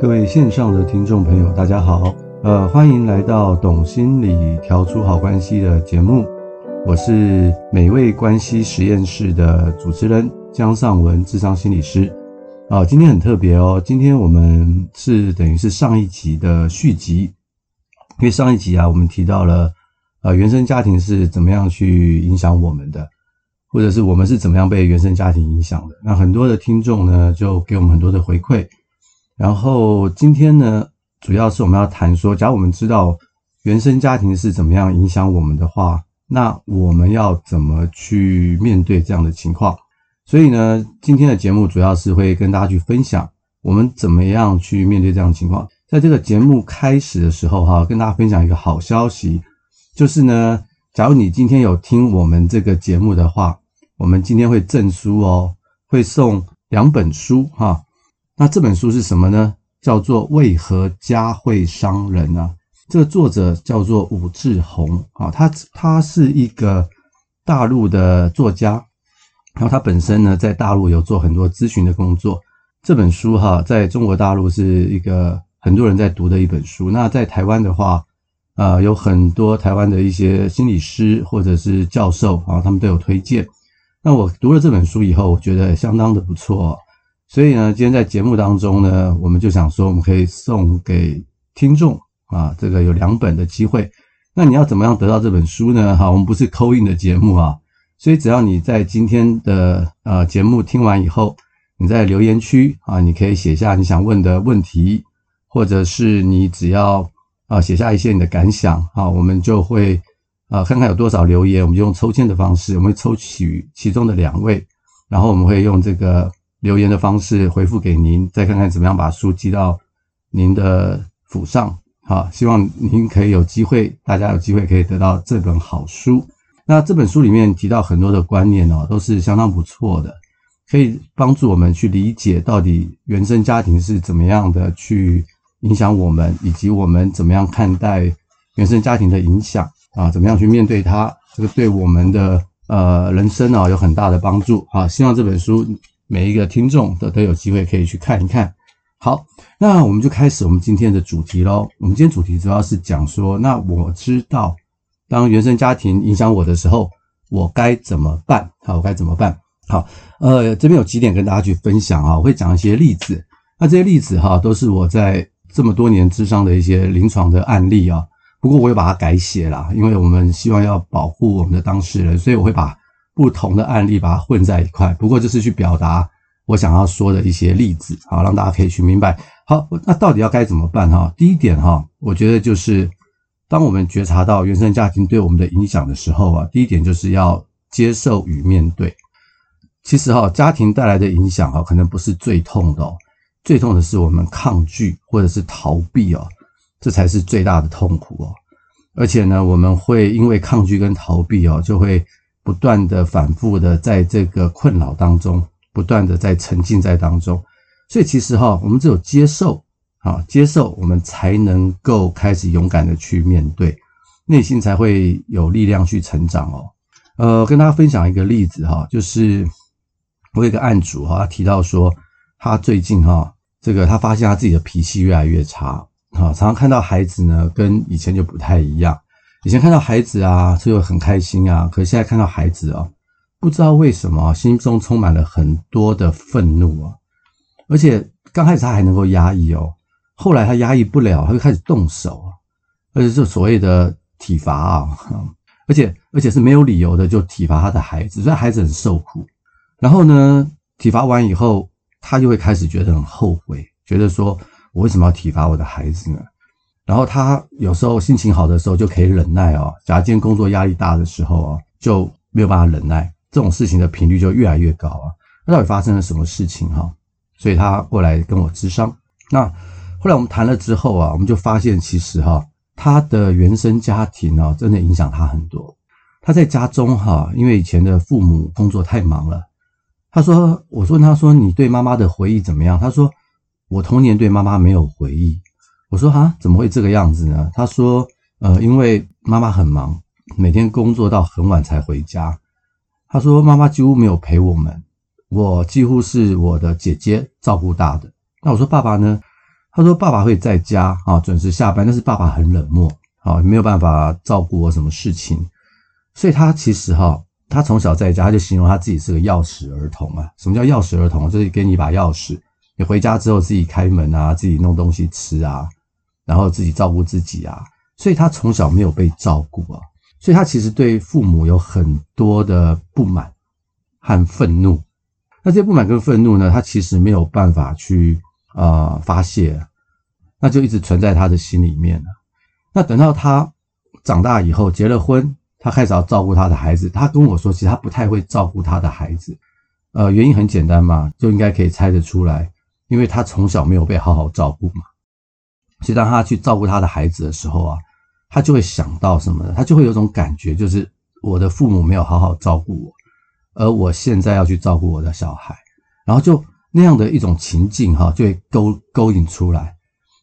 各位线上的听众朋友，大家好，呃，欢迎来到《懂心理调出好关系》的节目，我是美味关系实验室的主持人江尚文，智商心理师。啊、今天很特别哦，今天我们是等于是上一集的续集，因为上一集啊，我们提到了呃原生家庭是怎么样去影响我们的，或者是我们是怎么样被原生家庭影响的。那很多的听众呢，就给我们很多的回馈。然后今天呢，主要是我们要谈说，假如我们知道原生家庭是怎么样影响我们的话，那我们要怎么去面对这样的情况？所以呢，今天的节目主要是会跟大家去分享我们怎么样去面对这样的情况。在这个节目开始的时候，哈，跟大家分享一个好消息，就是呢，假如你今天有听我们这个节目的话，我们今天会赠书哦，会送两本书哈。那这本书是什么呢？叫做《为何家会伤人》啊？这个作者叫做武志红啊，他他是一个大陆的作家，然后他本身呢在大陆有做很多咨询的工作。这本书哈，在中国大陆是一个很多人在读的一本书。那在台湾的话，呃，有很多台湾的一些心理师或者是教授啊，他们都有推荐。那我读了这本书以后，我觉得相当的不错。所以呢，今天在节目当中呢，我们就想说，我们可以送给听众啊，这个有两本的机会。那你要怎么样得到这本书呢？哈，我们不是 call in 的节目啊，所以只要你在今天的呃节目听完以后，你在留言区啊，你可以写下你想问的问题，或者是你只要啊写下一些你的感想啊，我们就会啊看看有多少留言，我们就用抽签的方式，我们会抽取其中的两位，然后我们会用这个。留言的方式回复给您，再看看怎么样把书寄到您的府上。好，希望您可以有机会，大家有机会可以得到这本好书。那这本书里面提到很多的观念哦，都是相当不错的，可以帮助我们去理解到底原生家庭是怎么样的去影响我们，以及我们怎么样看待原生家庭的影响啊，怎么样去面对它，这个对我们的呃人生啊有很大的帮助。好，希望这本书。每一个听众都都有机会可以去看一看。好，那我们就开始我们今天的主题喽。我们今天主题主要是讲说，那我知道当原生家庭影响我的时候，我该怎么办？好，我该怎么办？好，呃，这边有几点跟大家去分享啊，我会讲一些例子。那这些例子哈，都是我在这么多年咨商的一些临床的案例啊。不过我也把它改写了，因为我们希望要保护我们的当事人，所以我会把。不同的案例把它混在一块，不过就是去表达我想要说的一些例子，好，让大家可以去明白。好，那到底要该怎么办哈？第一点哈，我觉得就是当我们觉察到原生家庭对我们的影响的时候啊，第一点就是要接受与面对。其实哈，家庭带来的影响哈，可能不是最痛的，最痛的是我们抗拒或者是逃避哦，这才是最大的痛苦哦。而且呢，我们会因为抗拒跟逃避哦，就会。不断的反复的在这个困扰当中，不断的在沉浸在当中，所以其实哈，我们只有接受啊，接受我们才能够开始勇敢的去面对，内心才会有力量去成长哦。呃，跟大家分享一个例子哈，就是我有一个案主哈，他提到说，他最近哈，这个他发现他自己的脾气越来越差啊，常常看到孩子呢，跟以前就不太一样。以前看到孩子啊，就很开心啊。可是现在看到孩子啊，不知道为什么心中充满了很多的愤怒啊。而且刚开始他还能够压抑哦，后来他压抑不了，他就开始动手啊，而且就所谓的体罚啊，而且而且是没有理由的就体罚他的孩子，所以孩子很受苦。然后呢，体罚完以后，他就会开始觉得很后悔，觉得说我为什么要体罚我的孩子呢？然后他有时候心情好的时候就可以忍耐哦，假如今天工作压力大的时候哦，就没有办法忍耐，这种事情的频率就越来越高啊。那到底发生了什么事情哈？所以他过来跟我咨商。那后来我们谈了之后啊，我们就发现其实哈，他的原生家庭啊，真的影响他很多。他在家中哈，因为以前的父母工作太忙了，他说，我问他说你对妈妈的回忆怎么样？他说我童年对妈妈没有回忆。我说哈，怎么会这个样子呢？他说，呃，因为妈妈很忙，每天工作到很晚才回家。他说妈妈几乎没有陪我们，我几乎是我的姐姐照顾大的。那我说爸爸呢？他他说爸爸会在家啊，准时下班，但是爸爸很冷漠啊，没有办法照顾我什么事情。所以他其实哈，他从小在家，他就形容他自己是个钥匙儿童啊。什么叫钥匙儿童？就是给你一把钥匙，你回家之后自己开门啊，自己弄东西吃啊，然后自己照顾自己啊。所以他从小没有被照顾啊，所以他其实对父母有很多的不满和愤怒。那这些不满跟愤怒呢，他其实没有办法去啊、发泄，那就一直存在他的心里面了。那等到他长大以后结了婚。他开始要照顾他的孩子，他跟我说，其实他不太会照顾他的孩子，呃，原因很简单嘛，就应该可以猜得出来，因为他从小没有被好好照顾嘛。其实当他去照顾他的孩子的时候啊，他就会想到什么呢？他就会有种感觉，就是我的父母没有好好照顾我，而我现在要去照顾我的小孩，然后就那样的一种情境哈，就会勾勾引出来，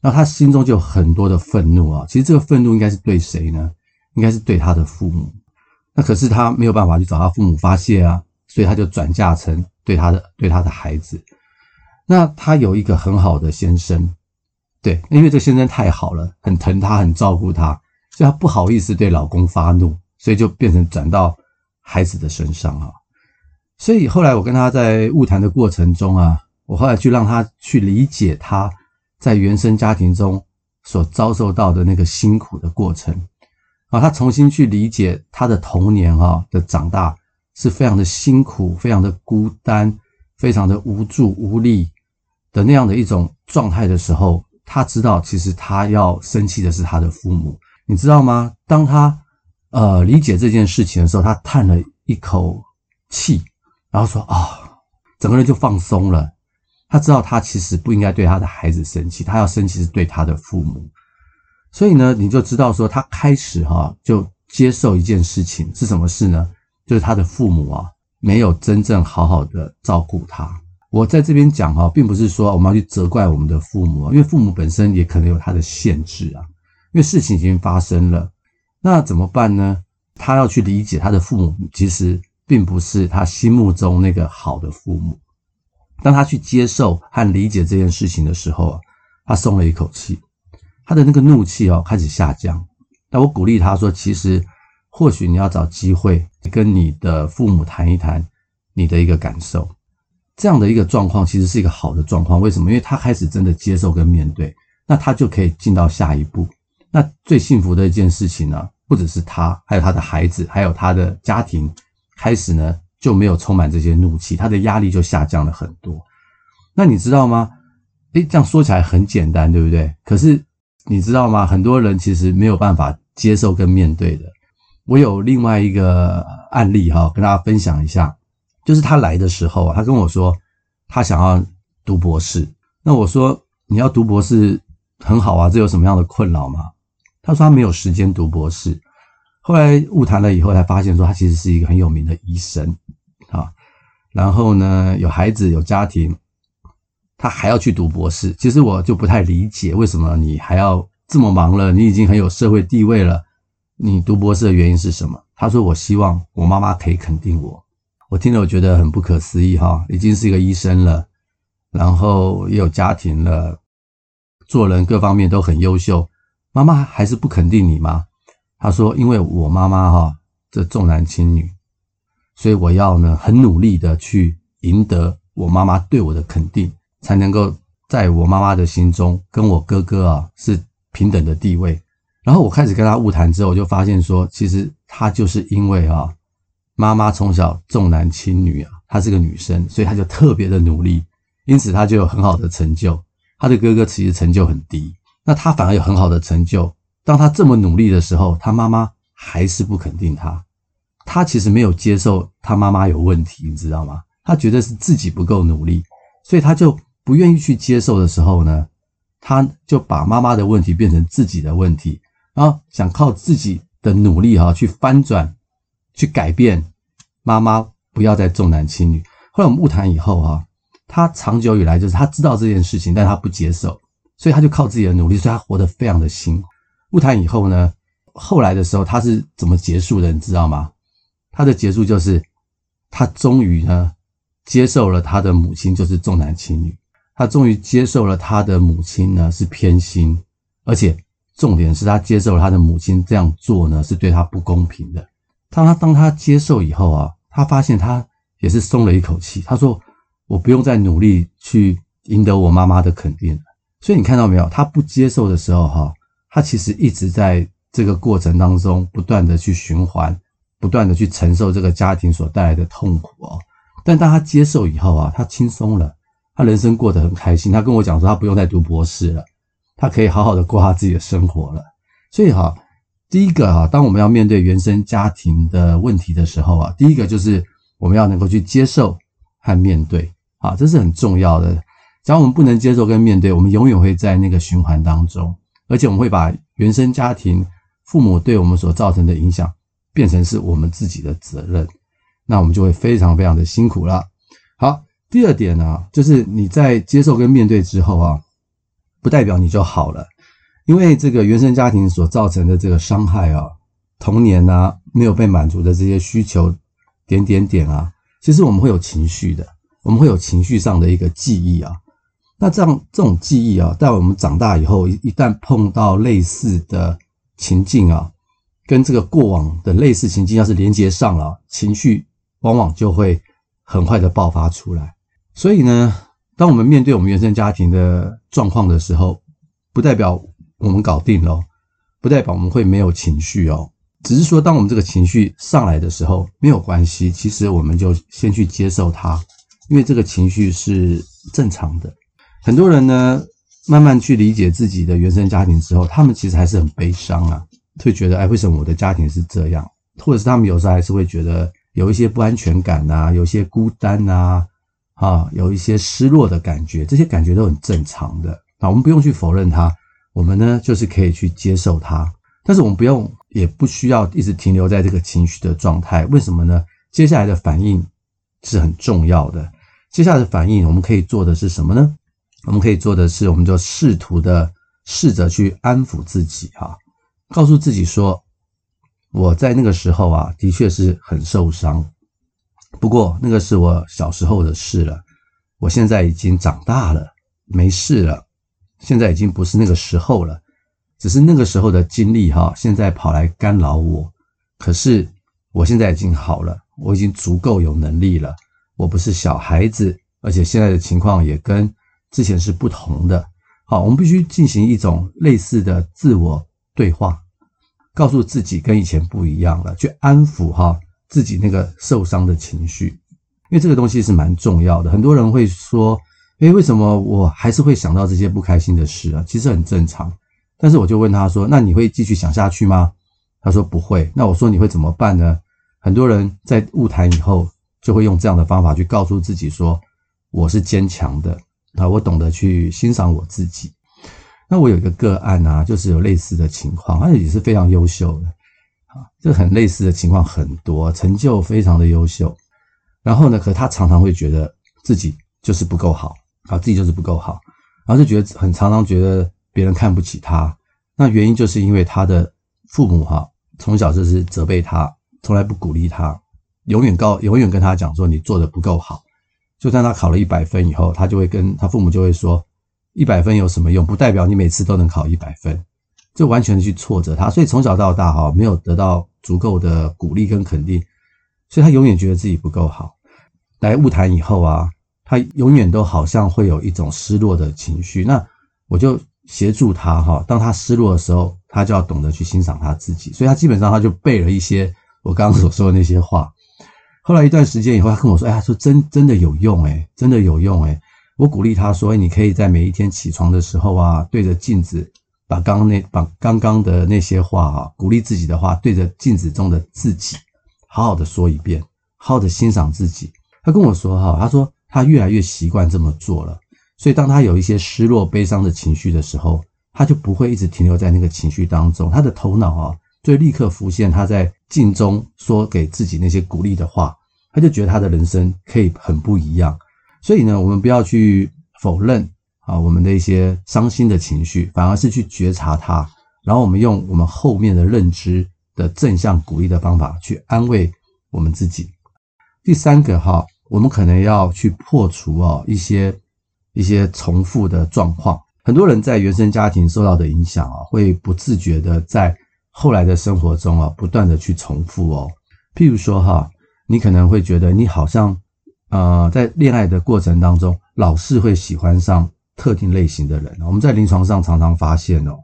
然后他心中就有很多的愤怒啊。其实这个愤怒应该是对谁呢？应该是对他的父母，那可是他没有办法去找他父母发泄啊，所以他就转嫁成对他的对他的孩子。那他有一个很好的先生，对，因为这先生太好了，很疼他，很照顾他，所以他不好意思对老公发怒，所以就变成转到孩子的身上啊。所以后来我跟他在晤谈的过程中啊，我后来去让他去理解他在原生家庭中所遭受到的那个辛苦的过程。啊，他重新去理解他的童年哈的长大是非常的辛苦，非常的孤单，非常的无助无力的那样的一种状态的时候，他知道其实他要生气的是他的父母，你知道吗？当他呃理解这件事情的时候，他叹了一口气，然后说啊、整个人就放松了。他知道他其实不应该对他的孩子生气，他要生气是对他的父母。所以呢，你就知道说，他开始哈就接受一件事情是什么事呢？就是他的父母啊没有真正好好的照顾他。我在这边讲哈，并不是说我们要去责怪我们的父母，因为父母本身也可能有他的限制啊。因为事情已经发生了，那怎么办呢？他要去理解他的父母，其实并不是他心目中那个好的父母。当他去接受和理解这件事情的时候，他松了一口气。他的那个怒气哦开始下降，那我鼓励他说：“其实或许你要找机会跟你的父母谈一谈你的一个感受，这样的一个状况其实是一个好的状况。为什么？因为他开始真的接受跟面对，那他就可以进到下一步。那最幸福的一件事情呢，不只是他，还有他的孩子，还有他的家庭，开始呢就没有充满这些怒气，他的压力就下降了很多。那你知道吗？诶，这样说起来很简单，对不对？可是。你知道吗？很多人其实没有办法接受跟面对的。我有另外一个案例哈，跟大家分享一下。就是他来的时候啊，他跟我说他想要读博士。那我说你要读博士很好啊，这有什么样的困扰吗？他说他没有时间读博士。后来误谈了以后才发现说他其实是一个很有名的医生啊。然后呢，有孩子有家庭。他还要去读博士，其实我就不太理解，为什么你还要这么忙了？你已经很有社会地位了，你读博士的原因是什么？他说：“我希望我妈妈可以肯定我。”我听了我觉得很不可思议哈，已经是一个医生了，然后也有家庭了，做人各方面都很优秀，妈妈还是不肯定你吗？他说：“因为我妈妈哈这重男轻女，所以我要呢很努力的去赢得我妈妈对我的肯定。”才能够在我妈妈的心中跟我哥哥啊是平等的地位。然后我开始跟他晤谈之后，我就发现说，其实他就是因为啊妈妈从小重男轻女啊，她是个女生，所以她就特别的努力，因此她就有很好的成就。她的哥哥其实成就很低，那她反而有很好的成就。当她这么努力的时候，她妈妈还是不肯定她。她其实没有接受她妈妈有问题，你知道吗？她觉得是自己不够努力，所以她就。不愿意去接受的时候呢，她就把妈妈的问题变成自己的问题，然后想靠自己的努力哈去翻转，去改变妈妈不要再重男轻女。后来我们晤谈以后啊，他长久以来就是他知道这件事情，但他不接受，所以他就靠自己的努力，所以他活得非常的辛苦。晤谈以后呢，后来的时候他是怎么结束的？你知道吗？他的结束就是他终于呢接受了他的母亲就是重男轻女。他终于接受了他的母亲呢是偏心，而且重点是他接受了他的母亲这样做呢是对他不公平的。当他当他接受以后啊，他发现他也是松了一口气。他说：“我不用再努力去赢得我妈妈的肯定了。”所以你看到没有？他不接受的时候哈，他其实一直在这个过程当中不断的去循环，不断的去承受这个家庭所带来的痛苦哦。但当他接受以后啊，他轻松了，他人生过得很开心。他跟我讲说，他不用再读博士了，他可以好好的过他自己的生活了。所以哈。第一个啊，当我们要面对原生家庭的问题的时候啊，第一个就是我们要能够去接受和面对啊，这是很重要的。只要我们不能接受跟面对，我们永远会在那个循环当中，而且我们会把原生家庭父母对我们所造成的影响变成是我们自己的责任，那我们就会非常非常的辛苦了。好，第二点呢，就是你在接受跟面对之后啊，不代表你就好了。因为这个原生家庭所造成的这个伤害啊，童年啊没有被满足的这些需求，点点点啊，其实我们会有情绪的，我们会有情绪上的一个记忆啊。那这样这种记忆啊，在我们长大以后，一旦碰到类似的情境啊，跟这个过往的类似情境要是连接上了，情绪往往就会很快的爆发出来。所以呢，当我们面对我们原生家庭的状况的时候，不代表我们搞定了，不代表我们会没有情绪哦。只是说，当我们这个情绪上来的时候，没有关系。其实我们就先去接受它，因为这个情绪是正常的。很多人呢，慢慢去理解自己的原生家庭之后，他们其实还是很悲伤啊，会觉得，哎，为什么我的家庭是这样？或者是他们有时候还是会觉得有一些不安全感呐，有一些孤单呐，啊，有一些失落的感觉，这些感觉都很正常的啊，我们不用去否认它。我们呢，就是可以去接受它，但是我们不用，也不需要一直停留在这个情绪的状态。为什么呢？接下来的反应是很重要的。接下来的反应，我们可以做的是什么呢？我们可以做的是，我们就试图的试着去安抚自己，哈，告诉自己说，我在那个时候啊，的确是很受伤。不过那个是我小时候的事了，我现在已经长大了，没事了。现在已经不是那个时候了，只是那个时候的经历哈，现在跑来干扰我。可是我现在已经好了，我已经足够有能力了。我不是小孩子，而且现在的情况也跟之前是不同的。好，我们必须进行一种类似的自我对话，告诉自己跟以前不一样了，去安抚哈自己那个受伤的情绪，因为这个东西是蛮重要的。很多人会说。诶，为什么我还是会想到这些不开心的事啊？其实很正常。但是我就问他说：“那你会继续想下去吗？”他说：“不会。”那我说：“你会怎么办呢？”很多人在误谈以后，就会用这样的方法去告诉自己说：“我是坚强的啊，我懂得去欣赏我自己。”那我有一个个案啊，就是有类似的情况，而且也是非常优秀的啊，这很类似的情况很多，成就非常的优秀。然后呢，可他常常会觉得自己就是不够好。啊，自己就是不够好，然后就觉得很常常觉得别人看不起他。那原因就是因为他的父母哈，从小就是责备他，从来不鼓励他，永远告永远跟他讲说你做的不够好。就算他考了一百分以后，他就会跟他父母就会说，一百分有什么用？不代表你每次都能考一百分，就完全的去挫折他。所以从小到大哈，没有得到足够的鼓励跟肯定，所以他永远觉得自己不够好。来晤谈以后啊。他永远都好像会有一种失落的情绪，那我就协助他哈。当他失落的时候，他就要懂得去欣赏他自己。所以他基本上他就背了一些我刚刚所说的那些话。后来一段时间以后，他跟我说：“哎，他说真真的有用哎，真的有用哎。”我鼓励他说：“你可以在每一天起床的时候啊，对着镜子，把刚刚那把刚刚的那些话啊，鼓励自己的话，对着镜子中的自己，好好的说一遍，好好的欣赏自己。”他跟我说哈，他说。他越来越习惯这么做了，所以当他有一些失落、悲伤的情绪的时候，他就不会一直停留在那个情绪当中。他的头脑啊，就立刻浮现他在镜中说给自己那些鼓励的话，他就觉得他的人生可以很不一样。所以呢，我们不要去否认啊我们的一些伤心的情绪，反而是去觉察它，然后我们用我们后面的认知的正向鼓励的方法去安慰我们自己。第三个哈。我们可能要去破除哦一些一些重复的状况。很多人在原生家庭受到的影响啊，会不自觉的在后来的生活中啊，不断的去重复哦。譬如说哈，你可能会觉得你好像呃，在恋爱的过程当中，老是会喜欢上特定类型的人。我们在临床上常常发现哦，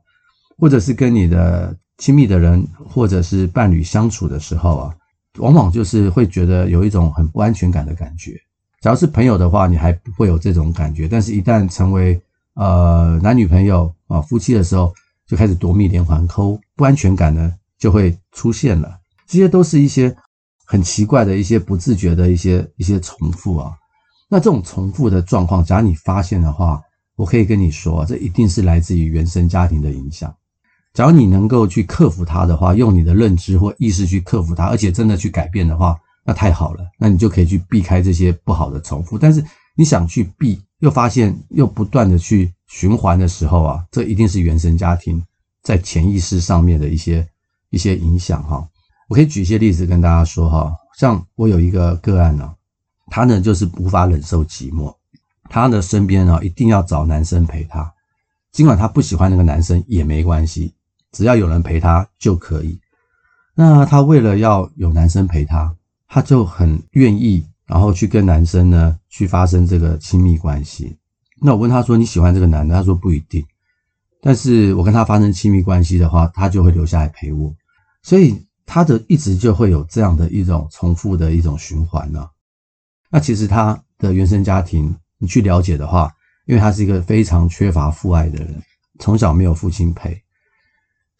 或者是跟你的亲密的人或者是伴侣相处的时候啊，往往就是会觉得有一种很不安全感的感觉。只要是朋友的话，你还不会有这种感觉，但是一旦成为呃，男女朋友啊，夫妻的时候就开始夺命连环扣，不安全感呢就会出现了。这些都是一些很奇怪的一些不自觉的一些一些重复啊。那这种重复的状况，假如你发现的话，我可以跟你说，这一定是来自于原生家庭的影响。假如你能够去克服它的话，用你的认知或意识去克服它，而且真的去改变的话，那太好了。那你就可以去避开这些不好的重复。但是你想去避，又发现又不断的去循环的时候啊，这一定是原生家庭在潜意识上面的一些一些影响哈。我可以举一些例子跟大家说哈，像我有一个个案呢，他呢就是无法忍受寂寞，他的身边啊一定要找男生陪他，尽管他不喜欢那个男生也没关系，只要有人陪他就可以。那他为了要有男生陪他，他就很愿意。然后去跟男生呢去发生这个亲密关系。那我问他说，你喜欢这个男的？他说不一定。但是我跟他发生亲密关系的话，他就会留下来陪我。所以他的一直就会有这样的一种重复的一种循环呢。那其实他的原生家庭，你去了解的话，因为他是一个非常缺乏父爱的人，从小没有父亲陪，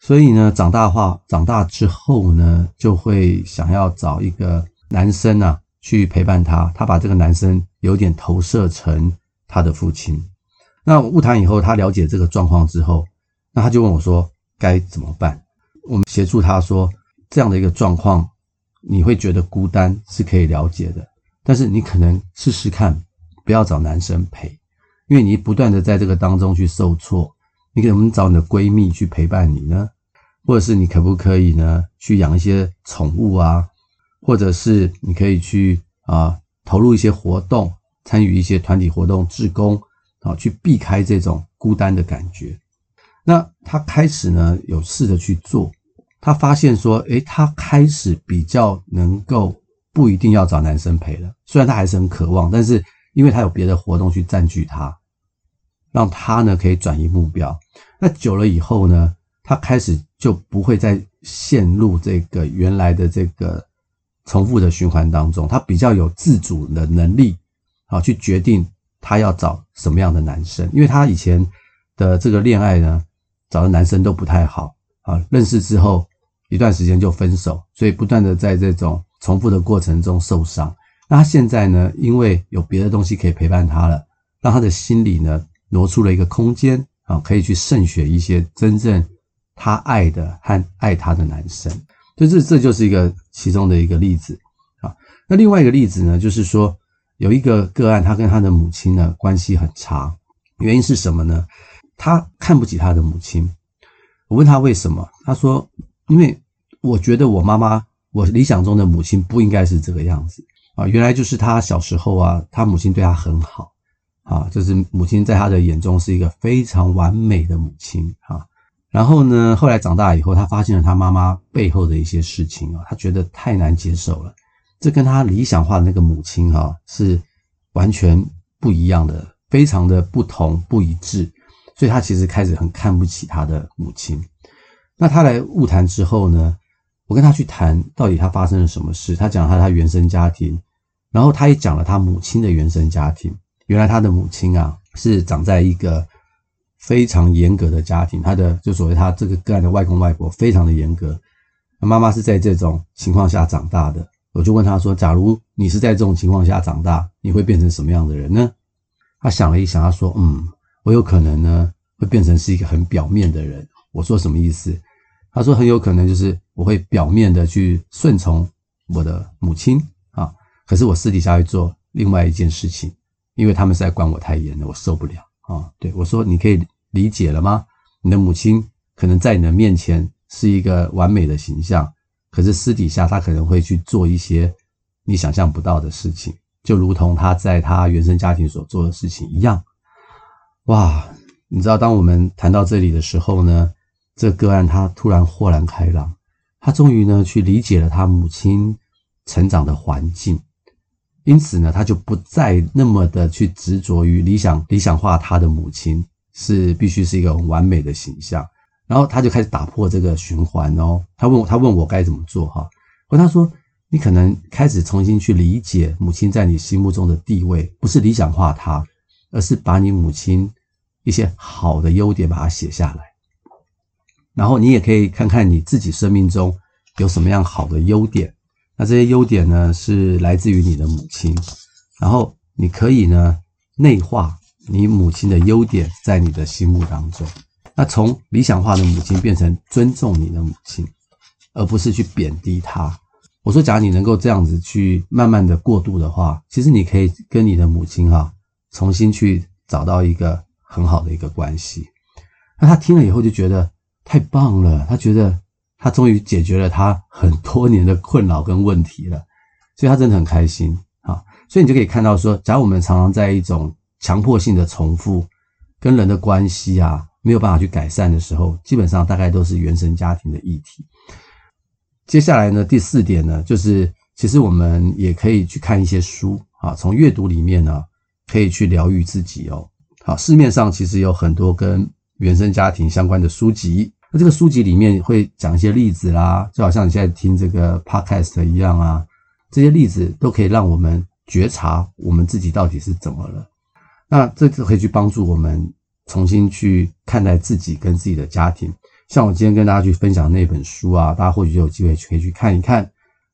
所以呢，长大话长大之后呢，就会想要找一个男生啊。去陪伴他，他把这个男生有点投射成他的父亲。那误谈以后，他了解这个状况之后，那他就问我说：“该怎么办？”我们协助他说：“这样的一个状况，你会觉得孤单是可以了解的，但是你可能试试看，不要找男生陪，因为你不断的在这个当中去受挫。你可能找你的闺蜜去陪伴你呢，或者是你可不可以呢，去养一些宠物啊？”或者是你可以去啊投入一些活动，参与一些团体活动、志工啊，去避开这种孤单的感觉。那他开始呢有试着去做，他发现说，诶，他开始比较能够不一定要找男生陪了。虽然他还是很渴望，但是因为他有别的活动去占据他，让他呢可以转移目标。那久了以后呢，他开始就不会再陷入这个原来的这个。重复的循环当中，他比较有自主的能力，啊，去决定他要找什么样的男生。因为他以前的这个恋爱呢，找的男生都不太好啊，认识之后一段时间就分手，所以不断的在这种重复的过程中受伤。那他现在呢，因为有别的东西可以陪伴他了，让他的心里呢挪出了一个空间啊，可以去慎选一些真正他爱的和爱他的男生。所以这这就是一个其中的一个例子啊。那另外一个例子呢，就是说有一个个案，他跟他的母亲呢关系很差，原因是什么呢？他看不起他的母亲。我问他为什么，他说：因为我觉得我妈妈，我理想中的母亲不应该是这个样子啊。原来就是他小时候啊，他母亲对他很好啊，就是母亲在他的眼中是一个非常完美的母亲啊。然后呢，后来长大以后，他发现了他妈妈背后的一些事情啊，他觉得太难接受了。这跟他理想化的那个母亲哈是完全不一样的，非常的不同不一致。所以他其实开始很看不起他的母亲。那他来晤谈之后呢，我跟他去谈到底他发生了什么事。他讲他他原生家庭，然后他也讲了他母亲的原生家庭。原来他的母亲啊是长在一个。非常严格的家庭，他的就所谓他这个个案的外公外婆非常的严格，妈妈是在这种情况下长大的。我就问他说：“假如你是在这种情况下长大，你会变成什么样的人呢？”他想了一想，他说：“嗯，我有可能呢会变成是一个很表面的人。”我说：“什么意思？”他说：“很有可能就是我会表面的去顺从我的母亲啊，可是我私底下会做另外一件事情，因为他们实在管我太严了，我受不了啊。”对，我说：“你可以。”理解了吗？你的母亲可能在你的面前是一个完美的形象，可是私底下她可能会去做一些你想象不到的事情，就如同她在她原生家庭所做的事情一样。哇，你知道，当我们谈到这里的时候呢，这个个案他突然豁然开朗，他终于呢去理解了他母亲成长的环境，因此呢，他就不再那么的去执着于理想理想化他的母亲是必须是一个完美的形象，然后他就开始打破这个循环哦。他问我他问我该怎么做哈？我他说，你可能开始重新去理解母亲在你心目中的地位，不是理想化她，而是把你母亲一些好的优点把它写下来，然后你也可以看看你自己生命中有什么样好的优点。那这些优点呢，是来自于你的母亲，然后你可以呢内化你母亲的优点在你的心目当中。那从理想化的母亲变成尊重你的母亲，而不是去贬低她。我说，假如你能够这样子去慢慢的过渡的话，其实你可以跟你的母亲哈重新去找到一个。很好的一个关系，那他听了以后就觉得太棒了，他觉得他终于解决了他很多年的困扰跟问题了，所以他真的很开心啊。所以你就可以看到说，假如我们常常在一种强迫性的重复跟人的关系啊，没有办法去改善的时候，基本上大概都是原生家庭的议题。接下来呢，第四点呢，就是其实我们也可以去看一些书啊，从阅读里面呢，可以去疗愈自己哦。好，市面上其实有很多跟原生家庭相关的书籍，那这个书籍里面会讲一些例子啦，就好像你现在听这个 podcast 一样啊，这些例子都可以让我们觉察我们自己到底是怎么了。那这就可以去帮助我们重新去看待自己跟自己的家庭。像我今天跟大家去分享那本书啊，大家或许就有机会可以去看一看。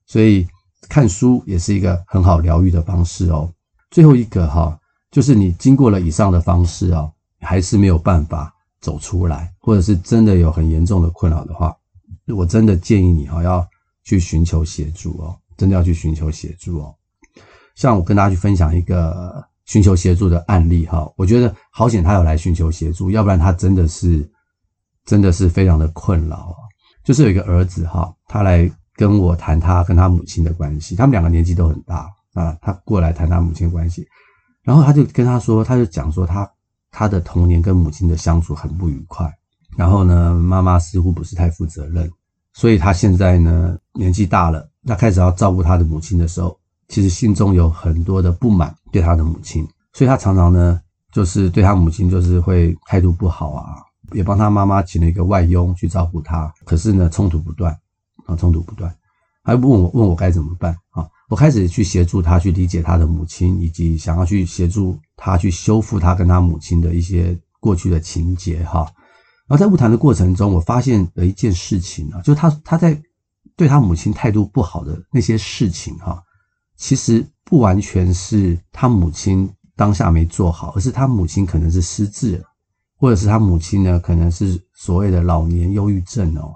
所以看书也是一个很好疗愈的方式哦。最后一个哈。就是你经过了以上的方式啊，还是没有办法走出来，或者是真的有很严重的困扰的话，我真的建议你哈，要去寻求协助哦，真的要去寻求协助哦。像我跟大家去分享一个寻求协助的案例哈，我觉得好险他有来寻求协助，要不然他真的是真的是非常的困扰。就是有一个儿子哈，他来跟我谈他跟他母亲的关系，他们两个年纪都很大啊，他过来谈他母亲关系。然后他就跟他说，他就讲说他他的童年跟母亲的相处很不愉快，然后呢，妈妈似乎不是太负责任，所以他现在呢年纪大了，他开始要照顾他的母亲的时候，其实心中有很多的不满对他的母亲，所以他常常呢就是对他母亲就是会态度不好啊，也帮他妈妈请了一个外佣去照顾他，可是呢冲突不断啊，冲突不断，还问我问我该怎么办啊？我开始去协助他去理解他的母亲，以及想要去协助他去修复他跟他母亲的一些过去的情节哈。然后在晤谈的过程中，我发现了一件事情啊，就他他在对他母亲态度不好的那些事情哈，其实不完全是他母亲当下没做好，而是他母亲可能是失智了，或者是他母亲呢可能是所谓的老年忧郁症哦。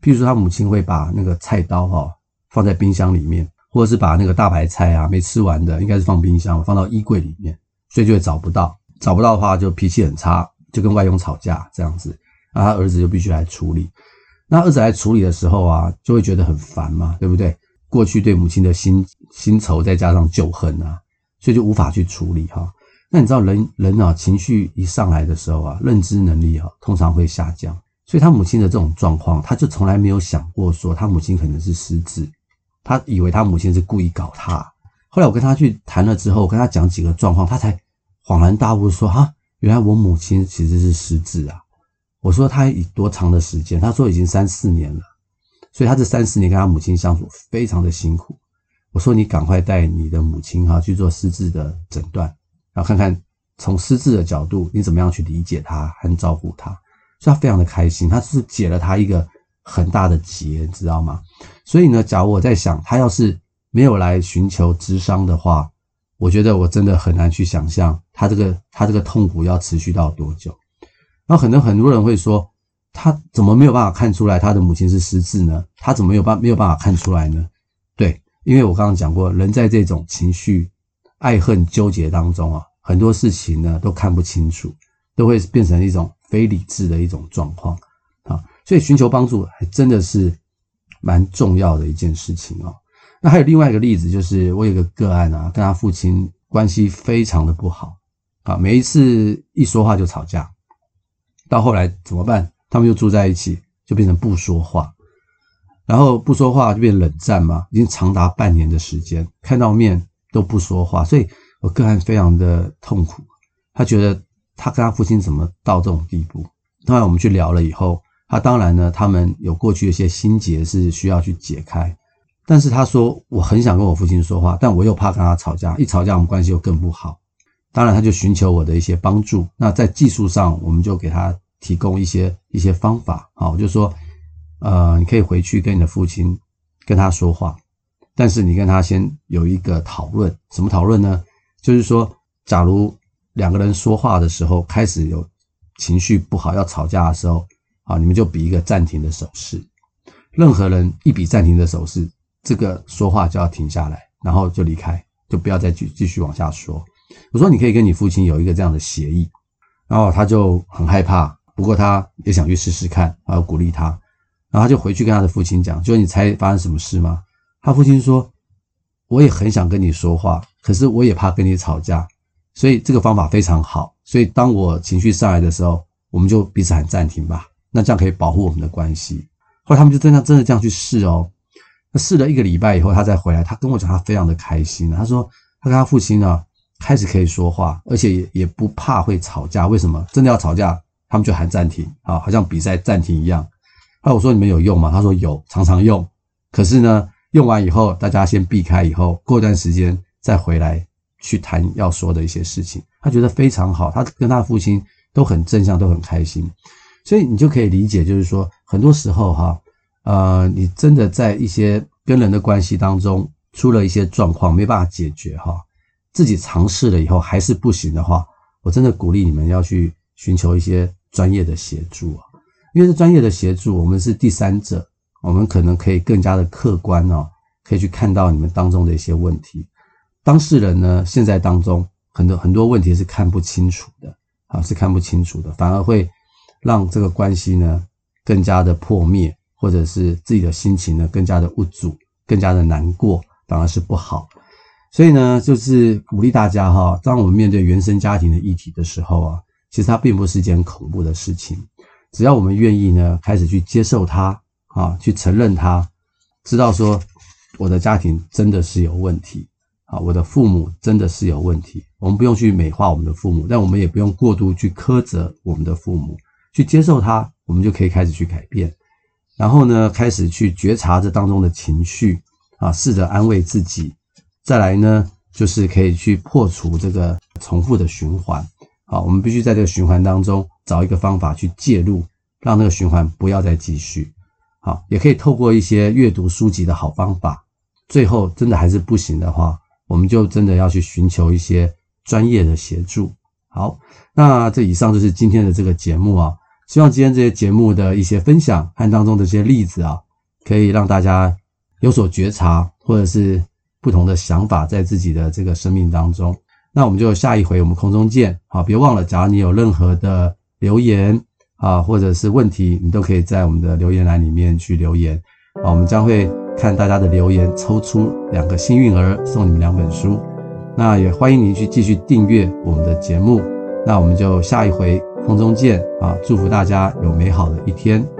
譬如说他母亲会把那个菜刀哈放在冰箱里面。或者是把那个大白菜啊没吃完的，应该是放冰箱，放到衣柜里面，所以就会找不到。找不到的话，就脾气很差，就跟外佣吵架这样子。那他儿子就必须来处理。那儿子来处理的时候啊，就会觉得很烦嘛，对不对？过去对母亲的新新仇，再加上旧恨啊，所以就无法去处理哈。那你知道人人啊，情绪一上来的时候啊，认知能力啊，通常会下降。所以他母亲的这种状况，他就从来没有想过说他母亲可能是失智。他以为他母亲是故意搞他，后来我跟他去谈了之后，我跟他讲几个状况，他才恍然大悟说：“哈，原来我母亲其实是失智啊！”我说：“他已多长的时间？”他说：“已经三四年了。”所以他这三四年跟他母亲相处非常的辛苦。我说：“你赶快带你的母亲哈去做失智的诊断，然后看看从失智的角度你怎么样去理解他和照顾他。”所以他非常的开心，他是解了他一个。很大的结，你知道吗？所以呢，假如我在想，他要是没有来寻求咨商的话，我觉得我真的很难去想象他这个他这个痛苦要持续到多久。然后可能很多人会说，他怎么没有办法看出来他的母亲是失智呢？他怎么有办没有办法看出来呢？对，因为我刚刚讲过，人在这种情绪爱恨纠结当中啊，很多事情呢都看不清楚，都会变成一种非理智的一种状况啊。所以寻求帮助还真的是蛮重要的一件事情哦。那还有另外一个例子，就是我有个个案啊，跟他父亲关系非常的不好啊，每一次一说话就吵架，到后来怎么办？他们又住在一起，就变成不说话，然后不说话就变冷战嘛，已经长达半年的时间，看到面都不说话，所以我个案非常的痛苦。他觉得他跟他父亲怎么到这种地步？当然我们去聊了以后，他当然呢，他们有过去的一些心结是需要去解开，但是他说我很想跟我父亲说话，但我又怕跟他吵架，一吵架我们关系又更不好。当然他就寻求我的一些帮助。那在技术上，我们就给他提供一些一些方法啊，我就说，呃，你可以回去跟你的父亲跟他说话，但是你跟他先有一个讨论，什么讨论呢？就是说，假如两个人说话的时候开始有情绪不好要吵架的时候，啊，你们就比一个暂停的手势。任何人一比暂停的手势，这个说话就要停下来，然后就离开，就不要再继继续往下说。我说你可以跟你父亲有一个这样的协议，然后他就很害怕。不过他也想去试试看，然后鼓励他，然后他就回去跟他的父亲讲，就你猜发生什么事吗？他父亲说：“我也很想跟你说话，可是我也怕跟你吵架，所以这个方法非常好。所以当我情绪上来的时候，我们就彼此喊暂停吧，那这样可以保护我们的关系。”后来他们就真的真的这样去试哦。那试了一个礼拜以后，他再回来，他跟我讲他非常的开心。他说他跟他父亲呢开始可以说话，而且也也不怕会吵架。为什么？真的要吵架？他们就喊暂停啊，好像比赛暂停一样。那我说你们有用吗？他说有，常常用。可是呢，用完以后，大家先避开，以后过一段时间再回来去谈要说的一些事情。他觉得非常好，他跟他父亲都很正向，都很开心。所以你就可以理解，就是说很多时候哈，呃，你真的在一些跟人的关系当中出了一些状况，没办法解决哈，自己尝试了以后还是不行的话，我真的鼓励你们要去寻求一些。专业的协助啊，因为是专业的协助，我们是第三者，我们可能可以更加的客观哦，可以去看到你们当中的一些问题。当事人呢，现在当中很多很多问题是看不清楚的啊，是看不清楚的，反而会让这个关系呢更加的破灭，或者是自己的心情呢更加的无助，更加的难过，反而是不好。所以呢，就是鼓励大家哈，当我们面对原生家庭的议题的时候啊。其实它并不是一件恐怖的事情，只要我们愿意呢，开始去接受它啊，去承认它，知道说我的家庭真的是有问题啊，我的父母真的是有问题。我们不用去美化我们的父母，但我们也不用过度去苛责我们的父母，去接受它，我们就可以开始去改变。然后呢，开始去觉察这当中的情绪啊，试着安慰自己。再来呢，就是可以去破除这个重复的循环。好，我们必须在这个循环当中找一个方法去介入，让那个循环不要再继续。好，也可以透过一些阅读书籍的好方法。最后真的还是不行的话，我们就真的要去寻求一些专业的协助。好，那这以上就是今天的这个节目啊。希望今天这些节目的一些分享和当中的一些例子啊，可以让大家有所觉察，或者是不同的想法在自己的这个生命当中。那我们就下一回我们空中见，好，别忘了，假如你有任何的留言啊，或者是问题，你都可以在我们的留言栏里面去留言，啊，我们将会看大家的留言，抽出两个幸运儿送你们两本书。那也欢迎您去继续订阅我们的节目。那我们就下一回空中见啊，祝福大家有美好的一天。